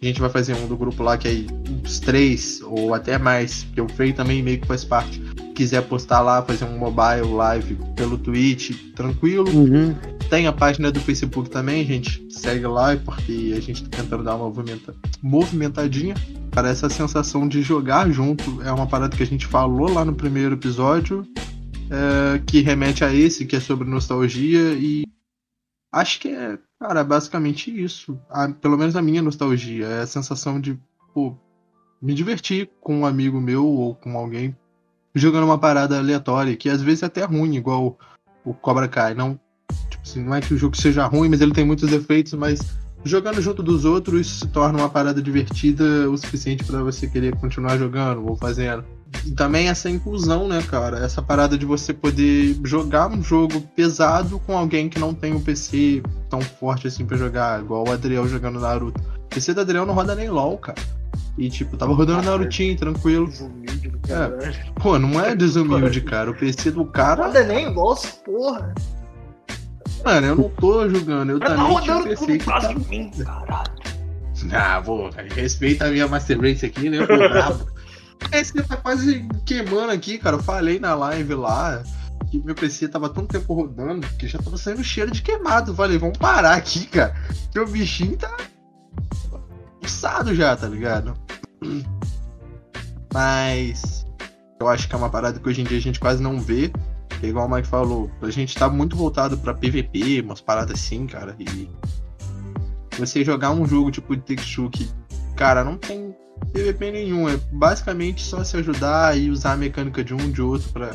a gente vai fazer um do grupo lá que aí uns três ou até mais, que o Frei também meio que faz parte. Quiser postar lá, fazer um mobile live pelo Twitch, tranquilo. Uhum. Tem a página do Facebook também, gente. Segue lá, porque a gente tá tentando dar uma movimenta, movimentadinha para essa sensação de jogar junto. É uma parada que a gente falou lá no primeiro episódio, é, que remete a esse, que é sobre nostalgia, e acho que é, cara, basicamente isso. A, pelo menos a minha nostalgia. É a sensação de, pô, me divertir com um amigo meu ou com alguém jogando uma parada aleatória, que às vezes é até ruim, igual o Cobra Kai. Não Tipo assim, não é que o jogo seja ruim, mas ele tem muitos defeitos, mas jogando junto dos outros isso se torna uma parada divertida o suficiente para você querer continuar jogando ou fazendo. E também essa inclusão, né, cara? Essa parada de você poder jogar um jogo pesado com alguém que não tem um PC tão forte assim para jogar, igual o Adriel jogando Naruto. O PC do Adriel não roda nem LOL, cara. E tipo, tava rodando Narutinho, tranquilo. É. Pô, não é desumilde, [laughs] cara. O PC do cara. Roda nem LOL, porra. Mano, eu não tô julgando, eu tá também tinha PC que tá... mim, caralho. Ah, vou, respeita a minha Master Race aqui, né, pô, brabo. [laughs] Esse tá quase queimando aqui, cara. Eu falei na live lá que meu PC tava tanto tempo rodando que já tava saindo cheiro de queimado. falei, vamos parar aqui, cara. Que o bichinho tá pulsado já, tá ligado? Mas eu acho que é uma parada que hoje em dia a gente quase não vê. É igual o Mike falou, a gente tá muito voltado pra PVP, umas paradas assim, cara. E você jogar um jogo tipo de Take que, cara, não tem PVP nenhum. É basicamente só se ajudar e usar a mecânica de um de outro pra.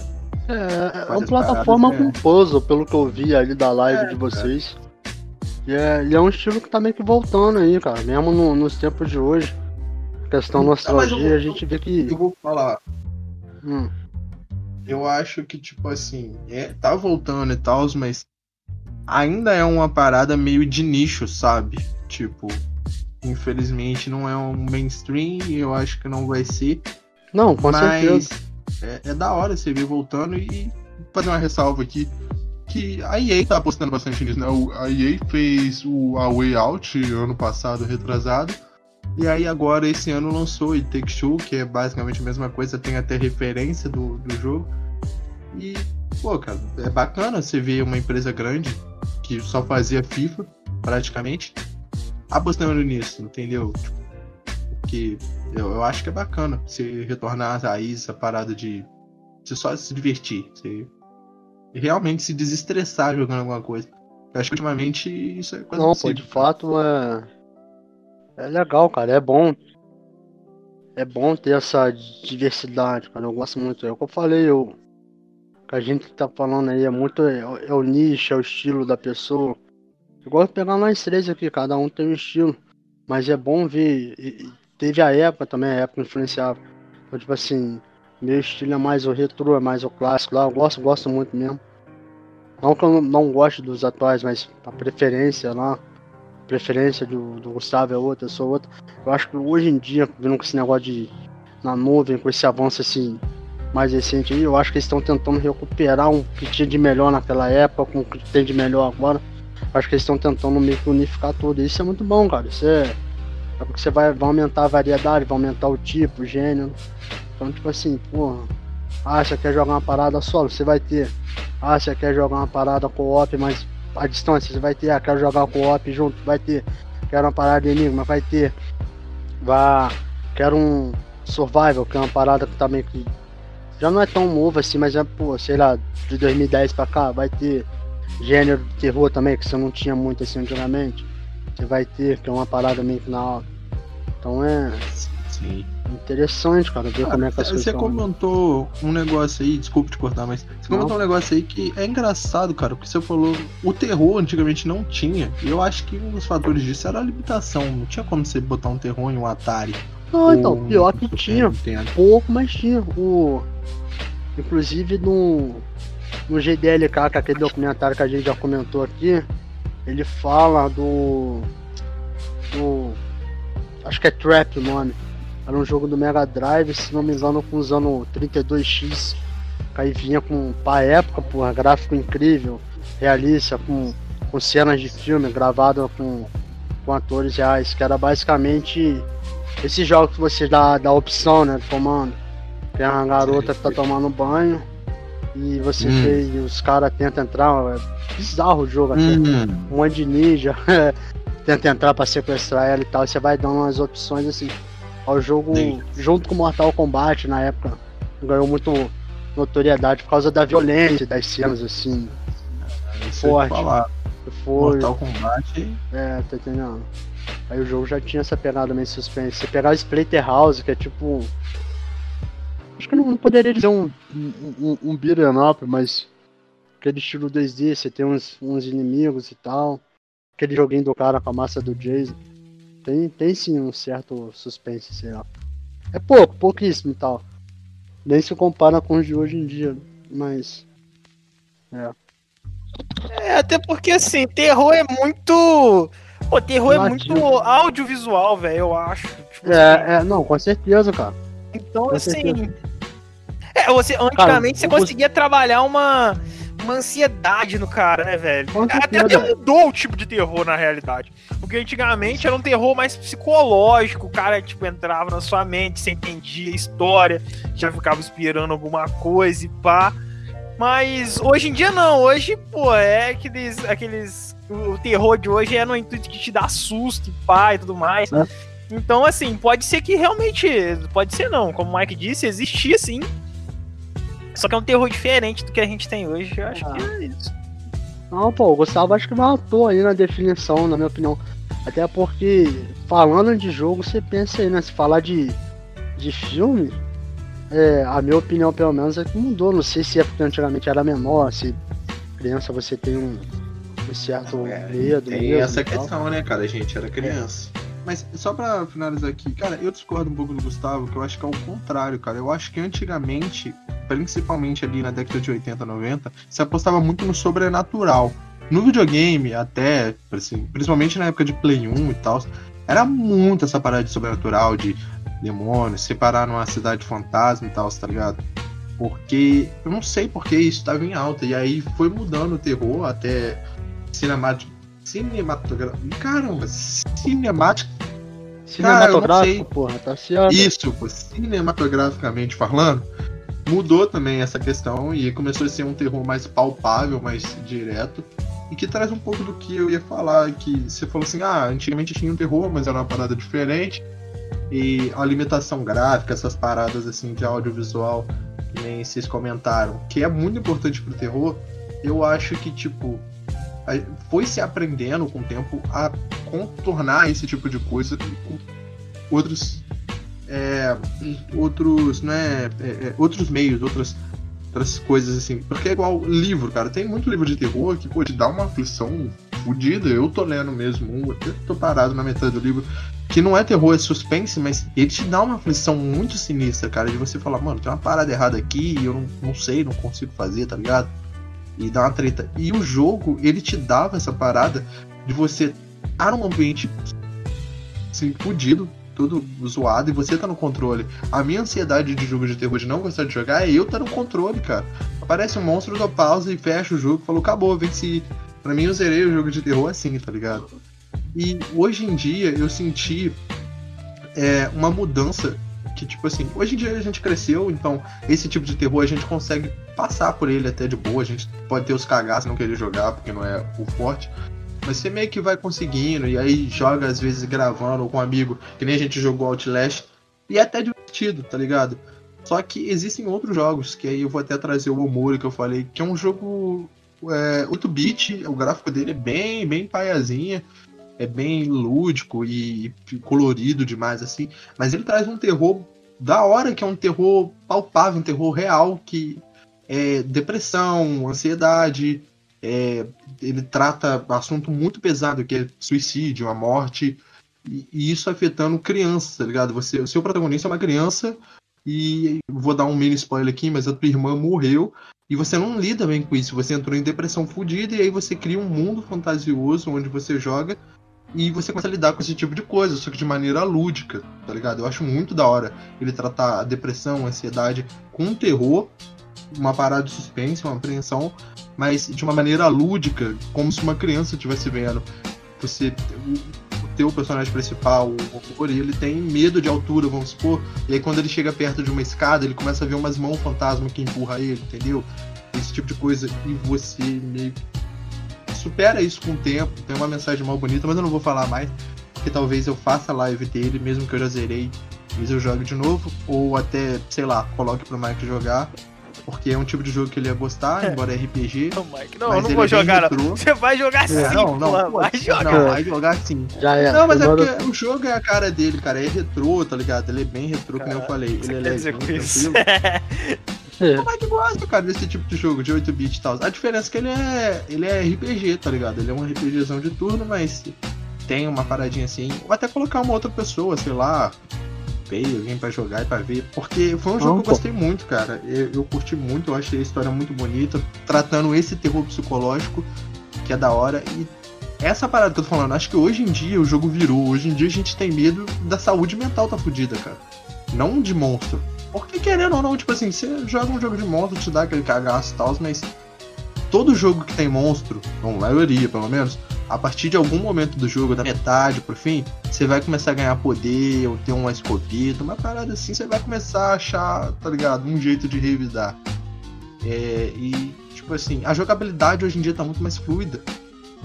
É, é uma plataforma paradas, com é. puzzle, pelo que eu vi ali da live é, de vocês. E é, e é, um estilo que tá meio que voltando aí, cara. Mesmo no, nos tempos de hoje. Questão nostalgia, a gente vê que. Eu vou falar. Hum eu acho que, tipo assim, é, tá voltando e tal, mas ainda é uma parada meio de nicho, sabe? Tipo, infelizmente não é um mainstream, eu acho que não vai ser. Não, com mas certeza. É, é da hora você ver voltando e fazer uma ressalva aqui. que a EA tá apostando bastante nisso, né? A EA fez o A Way Out ano passado, retrasado. E aí agora esse ano lançou o Take Two, que é basicamente a mesma coisa, tem até referência do, do jogo. E, pô, cara, é bacana você ver uma empresa grande que só fazia FIFA, praticamente, apostando nisso, entendeu? Porque eu, eu acho que é bacana você retornar às raízes, a parada de você só se divertir, você realmente se desestressar jogando alguma coisa. Eu acho que ultimamente isso é quase Não, pô, de fato é. É legal, cara, é bom. É bom ter essa diversidade, cara. Eu gosto muito. É o que eu falei, eu. Que a gente tá falando aí é muito. É, é o nicho, é o estilo da pessoa. Eu gosto de pegar nós três aqui, cada um tem um estilo. Mas é bom ver. E, teve a época também, a época influenciava. Então, tipo assim, meu estilo é mais o retro, é mais o clássico lá. Eu gosto, gosto muito mesmo. Não que eu não goste dos atuais, mas a preferência lá, preferência do, do Gustavo é outra, eu sou outra. Eu acho que hoje em dia, vendo com esse negócio de na nuvem, com esse avanço assim mais recente aí, eu acho que eles estão tentando recuperar um que tinha de melhor naquela época, com o que tem de melhor agora. Acho que eles estão tentando meio que unificar tudo. Isso é muito bom, cara. Isso é. É porque você vai, vai aumentar a variedade, vai aumentar o tipo, o gênero. Então, tipo assim, porra. Ah, você quer jogar uma parada solo? Você vai ter. Ah, você quer jogar uma parada co-op, mas a distância, você vai ter. Ah, quero jogar co-op junto, vai ter. Quero uma parada de enigma, vai ter. Vá. Quero um survival, que é uma parada que também que já não é tão novo assim, mas é, pô, sei lá, de 2010 pra cá, vai ter gênero de terror também, que você não tinha muito assim antigamente. Você vai ter, que é uma parada meio que na hora. Então é. Sim. Interessante, cara, ver ah, como é que as Você comentou um negócio aí, desculpa te cortar, mas você não. comentou um negócio aí que é engraçado, cara, porque você falou o terror antigamente não tinha. E eu acho que um dos fatores disso era a limitação. Não tinha como você botar um terror em um Atari. Não, então, pior que tinha. Pouco, mas tinha. O... Inclusive no, no GDLK, que é aquele documentário que a gente já comentou aqui, ele fala do. do. Acho que é Trap o nome era um jogo do Mega Drive, se não me engano, com usando 32X. Que aí vinha com, pra época, porra, gráfico incrível, realista, com, com cenas de filme gravado com, com atores reais, que era basicamente esse jogo que você dá, dá opção, né, comando. Tem uma garota que tá tomando banho e você hum. vê e os caras tentam entrar, é bizarro o jogo até. Hum. Um monte de ninja [laughs] tenta entrar pra sequestrar ela e tal, e você vai dando umas opções assim. O jogo, Sim. junto com Mortal Kombat, na época, ganhou muito notoriedade por causa da violência das cenas, assim. É, forte. Falar. Foi... Mortal Kombat. É, tá entendendo? Aí o jogo já tinha essa pegada meio suspense. Você pegar o Splatterhouse, que é tipo. Acho que não, não poderia dizer um, um, um beat'em up, mas aquele estilo 2D, você tem uns, uns inimigos e tal. Aquele joguinho do cara com a massa do Jason. Tem, tem sim um certo suspense, sei lá. É pouco, pouquíssimo e tal. Nem se compara com os de hoje em dia, mas. É. É, até porque assim, terror é muito. Pô, terror é muito audiovisual, velho, eu acho. Tipo, é, assim. é, não, com certeza, cara. Então, com assim. Certeza. É, você, antigamente cara, você conseguia trabalhar uma uma ansiedade no cara, né, velho? Até, até mudou o tipo de terror na realidade. Porque antigamente era um terror mais psicológico, o cara, tipo, entrava na sua mente, você entendia a história, já ficava esperando alguma coisa e pá. Mas hoje em dia não, hoje, pô, é aqueles. aqueles o terror de hoje é no intuito de te dar susto, pá e tudo mais. É. Então, assim, pode ser que realmente. Pode ser não, como o Mike disse, existia sim só que é um terror diferente do que a gente tem hoje. Eu acho ah. que é isso. Não, pô, o Gustavo acho que matou aí na definição, na minha opinião. Até porque, falando de jogo, você pensa aí, né? Se falar de, de filme, é, a minha opinião, pelo menos, é que mudou. Não sei se é porque antigamente era menor, se criança você tem um, um certo é, medo. Tem essa questão, né, cara? A gente era criança. Mas só pra finalizar aqui, cara, eu discordo um pouco do Gustavo, que eu acho que é o contrário, cara. Eu acho que antigamente, principalmente ali na década de 80, 90, se apostava muito no sobrenatural. No videogame, até, assim, principalmente na época de Play 1 e tal, era muito essa parada de sobrenatural, de demônios, separar numa cidade fantasma e tal, tá ligado? Porque eu não sei porque isso estava em alta. E aí foi mudando o terror até cinemático. Cinematográfico. Caramba, cinemático. Cinematográfico, porra, tá. Isso, pô, cinematograficamente falando, mudou também essa questão e começou a ser um terror mais palpável, mais direto. E que traz um pouco do que eu ia falar, que você falou assim, ah, antigamente tinha um terror, mas era uma parada diferente. E a limitação gráfica, essas paradas assim de audiovisual, que nem vocês comentaram, que é muito importante pro terror, eu acho que, tipo, foi se aprendendo com o tempo a contornar esse tipo de coisa com outros é, outros né é, é, outros meios outras outras coisas assim. Porque é igual livro cara. Tem muito livro de terror que pode dar uma aflição fodida. Eu tô lendo mesmo um até tô parado na metade do livro que não é terror é suspense mas ele te dá uma aflição muito sinistra cara de você falar mano tem uma parada errada aqui e eu não, não sei não consigo fazer tá ligado e dá uma treta. E o jogo, ele te dava essa parada de você estar num ambiente assim, fudido, todo zoado, e você tá no controle. A minha ansiedade de jogo de terror de não gostar de jogar é eu tá no controle, cara. Aparece um monstro, dou pausa e fecha o jogo, falou, acabou, venci. Pra mim eu zerei o jogo de terror assim, tá ligado? E hoje em dia eu senti é, uma mudança que, tipo assim, hoje em dia a gente cresceu, então esse tipo de terror a gente consegue passar por ele até de boa. A gente pode ter os cagaços, não querer jogar, porque não é o forte. Mas você meio que vai conseguindo, e aí joga às vezes gravando com um amigo, que nem a gente jogou Outlast, e é até divertido, tá ligado? Só que existem outros jogos, que aí eu vou até trazer o Omori que eu falei, que é um jogo é, 8-bit, o gráfico dele é bem, bem paiazinha, é bem lúdico e colorido demais, assim. Mas ele traz um terror da hora, que é um terror palpável, um terror real, que é depressão, ansiedade. É, ele trata assunto muito pesado, que é suicídio, a morte. E, e isso afetando crianças, tá ligado? Você, o seu protagonista é uma criança e vou dar um mini spoiler aqui, mas a tua irmã morreu e você não lida bem com isso. Você entrou em depressão fodida e aí você cria um mundo fantasioso onde você joga e você começa a lidar com esse tipo de coisa, só que de maneira lúdica, tá ligado? Eu acho muito da hora ele tratar a depressão, a ansiedade com terror, uma parada de suspense, uma apreensão, mas de uma maneira lúdica, como se uma criança estivesse vendo. Você, o teu personagem principal, o ele tem medo de altura, vamos supor, e aí quando ele chega perto de uma escada, ele começa a ver umas mãos fantasma que empurra ele, entendeu? Esse tipo de coisa, e você meio supera isso com o tempo, tem uma mensagem mal bonita, mas eu não vou falar mais, porque talvez eu faça a live dele, mesmo que eu já zerei, mas eu jogue de novo, ou até, sei lá, coloque pro Mike jogar. Porque é um tipo de jogo que ele ia gostar, é. embora é RPG. Não, Mike, não, eu não vou é jogar, não. Você vai jogar é, sim, não, não, pô, vai jogar. Não, vai jogar sim. Já é. Não, mas é porque o jogo é a cara dele, cara. É retrô, tá ligado? Ele é bem retrô, como eu falei. Ele é legal, tranquilo. [laughs] É. O Mike gosta, cara, desse tipo de jogo, de 8-bit e tal. A diferença é que ele é, ele é RPG, tá ligado? Ele é um RPGzão de turno, mas tem uma paradinha assim. Ou até colocar uma outra pessoa, sei lá, veio alguém para jogar e pra ver. Porque foi um jogo Não, que eu gostei muito, cara. Eu, eu curti muito, eu achei a história muito bonita, tratando esse terror psicológico, que é da hora. E essa parada que eu tô falando, acho que hoje em dia o jogo virou. Hoje em dia a gente tem medo da saúde mental tá fodida, cara. Não de monstro. Porque querendo ou não, tipo assim, você joga um jogo de monstro, te dá aquele cagaço e tal, mas todo jogo que tem monstro, ou maioria pelo menos, a partir de algum momento do jogo, da metade pro fim, você vai começar a ganhar poder, ou ter uma escopeta, uma parada assim, você vai começar a achar, tá ligado? Um jeito de revidar. É, e, tipo assim, a jogabilidade hoje em dia tá muito mais fluida.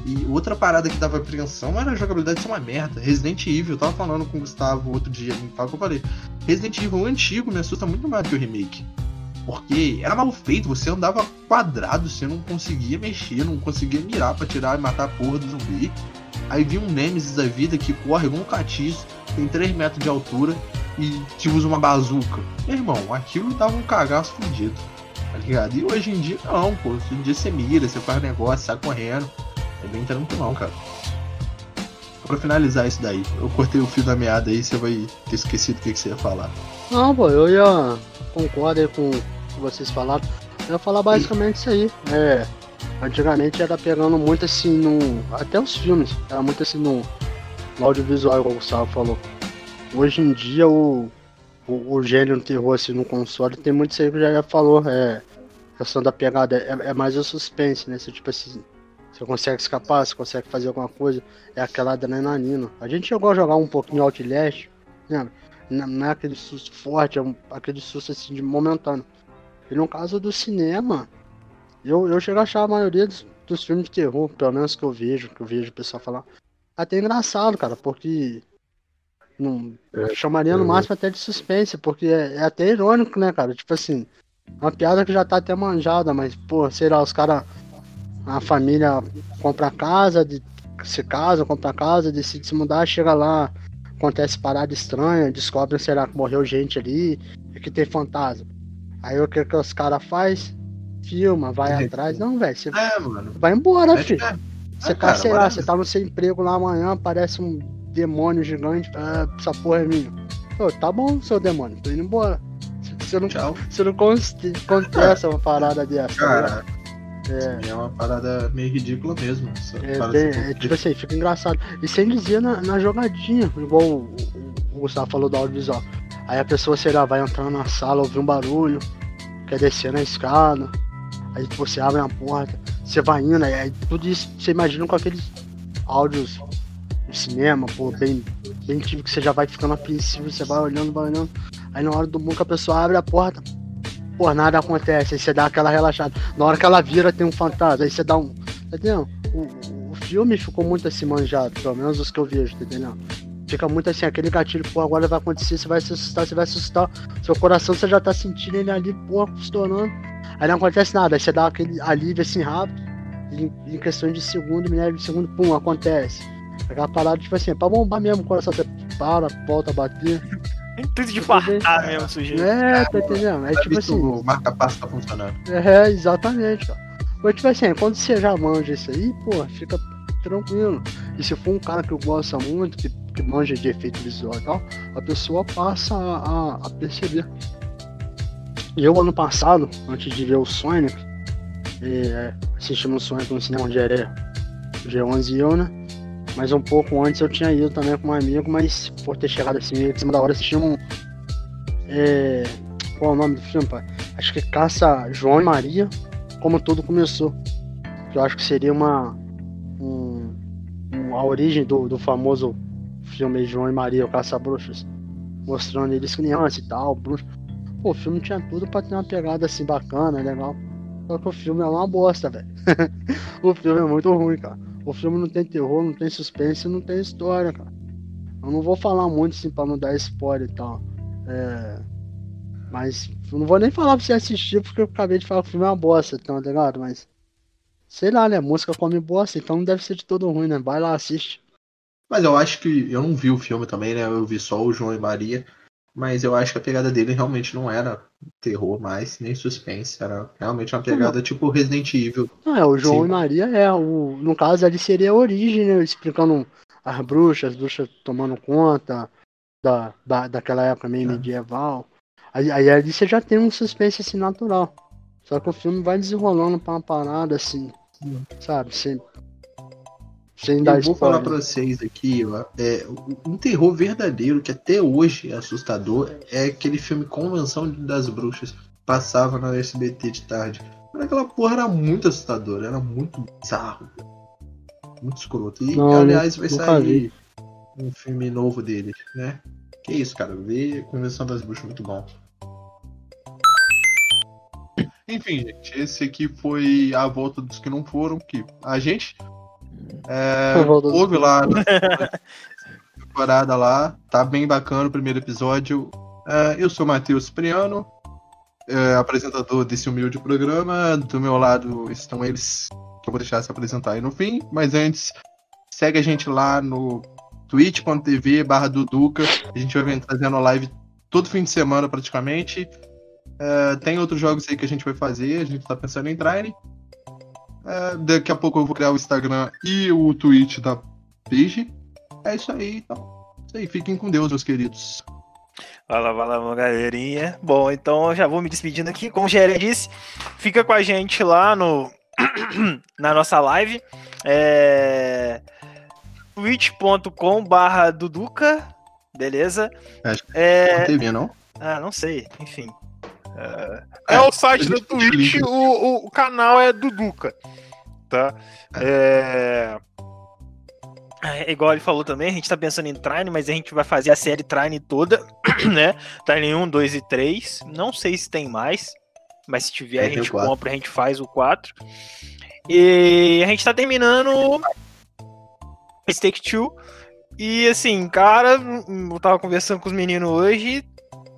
E outra parada que dava apreensão era a jogabilidade ser uma merda. Resident Evil, eu tava falando com o Gustavo outro dia, que eu falei. Resident Evil antigo me assusta muito mais que o remake. Porque era mal feito, você andava quadrado, você não conseguia mexer, não conseguia mirar para tirar e matar a porra do zumbi. Aí vinha um Nemesis da vida que corre igual um catiço, tem 3 metros de altura e te usa uma bazuca. Meu irmão, aquilo dava um cagaço fudido, tá ligado? E hoje em dia não, pô. Hoje em dia você mira, você faz negócio, sai correndo. É bem tranquilo, cara. Pra finalizar isso daí, eu cortei o fio da meada aí, você vai ter esquecido o que, que você ia falar. Não, pô, eu ia concordo com o que vocês falaram. Eu ia falar basicamente isso aí. É, antigamente era pegando muito assim no. Até os filmes, era muito assim no, no audiovisual, como o Gustavo falou. Hoje em dia o, o, o gênero terror assim no console, tem muito isso aí que já, falou, é. questão da pegada, é, é mais o suspense, né? Você, tipo assim, você consegue escapar, você consegue fazer alguma coisa, é aquela adrenalina. A gente chegou a jogar um pouquinho Outlast, né? Não é aquele susto forte, é um, aquele susto assim de momentâneo. E no caso do cinema, eu, eu chego a achar a maioria dos, dos filmes de terror, pelo menos que eu vejo, que eu vejo o pessoal falar, até engraçado, cara, porque não, é, chamaria no é. máximo até de suspense, porque é, é, até irônico, né, cara? Tipo assim, uma piada que já tá até manjada, mas, pô, sei lá, os caras. A família compra casa, de, se casa, compra casa, decide se mudar, chega lá, acontece parada estranha, descobrem, sei lá, que morreu gente ali e que tem fantasma. Aí o que, que os caras faz? Filma, vai é. atrás. Não, velho, você é, vai embora, é, filho. Você tá, sei lá, você tá no seu emprego lá amanhã, aparece um demônio gigante. Ah, essa porra é minha. Pô, tá bom, seu demônio, tô indo embora. Você não, Tchau. você não acontece uma parada dessa. Cara, é. é uma parada meio ridícula mesmo. É, bem, é, tipo assim, fica engraçado. E sem dizer na, na jogadinha, igual o, o, Gustavo falou do audiovisual. Aí a pessoa, sei lá, vai entrar na sala, ouvir um barulho, quer descer na escada, aí você abre a porta, você vai indo, aí tudo isso você imagina com aqueles áudios cinema, pô, bem, bem tipo que você já vai ficando apreensivo, você vai olhando, vai olhando. Aí na hora do que a pessoa abre a porta, pô, nada acontece, aí você dá aquela relaxada. Na hora que ela vira, tem um fantasma, aí você dá um. Entendendo? O, o filme ficou muito assim manjado, pelo menos os que eu vejo, tá entendendo? Fica muito assim, aquele gatilho, pô, agora vai acontecer, você vai se assustar, você vai assustar. Seu coração você já tá sentindo ele ali, pô, estourando. Aí não acontece nada, aí você dá aquele alívio assim rápido, em, em questão de segundo, milésimo de segundo, pum, acontece. Aquela parada, tipo assim, é pra bombar mesmo o coração. Você para, volta a bater. Intuito de fartar mesmo, sujeito. É, tá entendendo? É tipo assim. O marca-passo tá funcionando. É, exatamente, cara. Mas tipo assim, quando você já manja isso aí, pô, fica tranquilo. E se for um cara que gosta muito, que, que manja de efeito visual e tal, a pessoa passa a, a, a perceber. E eu, ano passado, antes de ver o Sonic, é, assistimos o Sonic no cinema onde era G11 e eu, né? Mas um pouco antes eu tinha ido também com um amigo, mas por ter chegado assim meio em cima da hora assistimos um. É, qual é o nome do filme, pai? Acho que Caça João e Maria, como tudo começou. Que eu acho que seria uma. Um, um, a origem do, do famoso filme João e Maria, o Caça Bruxas. Mostrando eles crianças e tal, bruxos. Pô, o filme tinha tudo pra ter uma pegada assim bacana, legal. Só que o filme é uma bosta, velho. [laughs] o filme é muito ruim, cara. O filme não tem terror, não tem suspense, não tem história, cara. Eu não vou falar muito assim pra não dar spoiler e tal. É... Mas eu não vou nem falar pra você assistir porque eu acabei de falar que o filme é uma bosta, tá ligado? Mas. Sei lá, né? Música come bosta, então não deve ser de todo ruim, né? Vai lá, assiste. Mas eu acho que. Eu não vi o filme também, né? Eu vi só o João e Maria. Mas eu acho que a pegada dele realmente não era terror mais, nem suspense. Era realmente uma pegada não. tipo Resident Evil. Não, é, o João Sim. e Maria é. O, no caso ali seria a origem, né? Explicando as bruxas, as bruxas tomando conta da, da, daquela época meio é. medieval. Aí, aí ali você já tem um suspense assim natural. Só que o filme vai desenrolando pra uma parada assim. Sabe? Sem, sem dar Eu vou falar pra vocês aqui, ó, é, um terror verdadeiro que até hoje é assustador é aquele filme Convenção das Bruxas. Passava na SBT de tarde. Mas aquela porra era muito assustadora, era muito bizarro. Muito escroto. E não, aliás vai sair um filme novo dele, né? Que isso, cara. Ver Convenção das Bruxas muito bom. Enfim, gente, esse aqui foi a volta dos que não foram, que a gente é, houve lá [laughs] temporada lá, tá bem bacana o primeiro episódio. É, eu sou Matheus Priano, é, apresentador desse humilde programa. Do meu lado estão eles, que eu vou deixar se apresentar aí no fim. Mas antes, segue a gente lá no twitch.tv barra Duduca. A gente vai vir trazendo live todo fim de semana praticamente. É, tem outros jogos aí que a gente vai fazer, a gente tá pensando em Trine. É, daqui a pouco eu vou criar o Instagram e o Twitch da page. É isso aí, então. Isso aí, fiquem com Deus, meus queridos. Fala, fala, galerinha. Bom, então eu já vou me despedindo aqui. Como o Gerê disse, fica com a gente lá no [clears throat] na nossa live. É... twitch.com barra Duduca beleza? É... não TV, não? Ah, não sei, enfim. É, é o site da Twitch, o, o canal é do Duca. Tá? É. é... Igual ele falou também, a gente tá pensando em Trine, mas a gente vai fazer a série Trine toda, [clears throat] né? Trine 1, 2 e 3. Não sei se tem mais, mas se tiver, é, a gente compra, a gente faz o 4. E a gente tá terminando Stake 2. E assim, cara, eu tava conversando com os meninos hoje.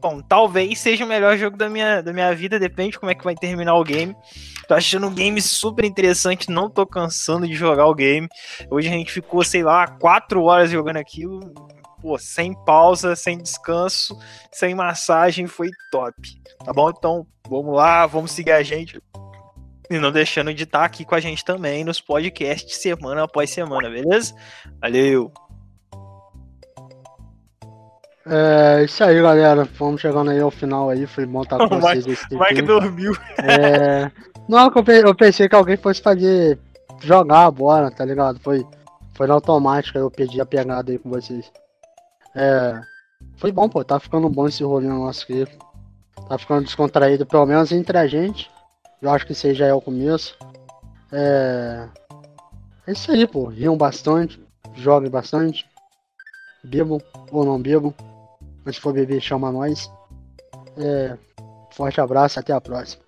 Bom, talvez seja o melhor jogo da minha, da minha vida, depende de como é que vai terminar o game. Tô achando o game super interessante, não tô cansando de jogar o game. Hoje a gente ficou, sei lá, 4 horas jogando aquilo. Pô, sem pausa, sem descanso, sem massagem, foi top. Tá bom? Então, vamos lá, vamos seguir a gente. E não deixando de estar aqui com a gente também nos podcasts semana após semana, beleza? Valeu! É isso aí, galera. Vamos chegando aí ao final aí. Foi bom estar [laughs] com vocês. O Mike dormiu. É... Não, eu pensei que alguém fosse fazer. jogar a bola, tá ligado? Foi, foi na automática. Eu pedi a pegada aí com vocês. É. Foi bom, pô. Tá ficando bom esse rolinho nosso aqui. Tá ficando descontraído, pelo menos entre a gente. Eu acho que esse já é o começo. É. É isso aí, pô. Riam bastante. Joguem bastante. Bebam ou não bebam. Se for beber, chama nós. É. Forte abraço, até a próxima.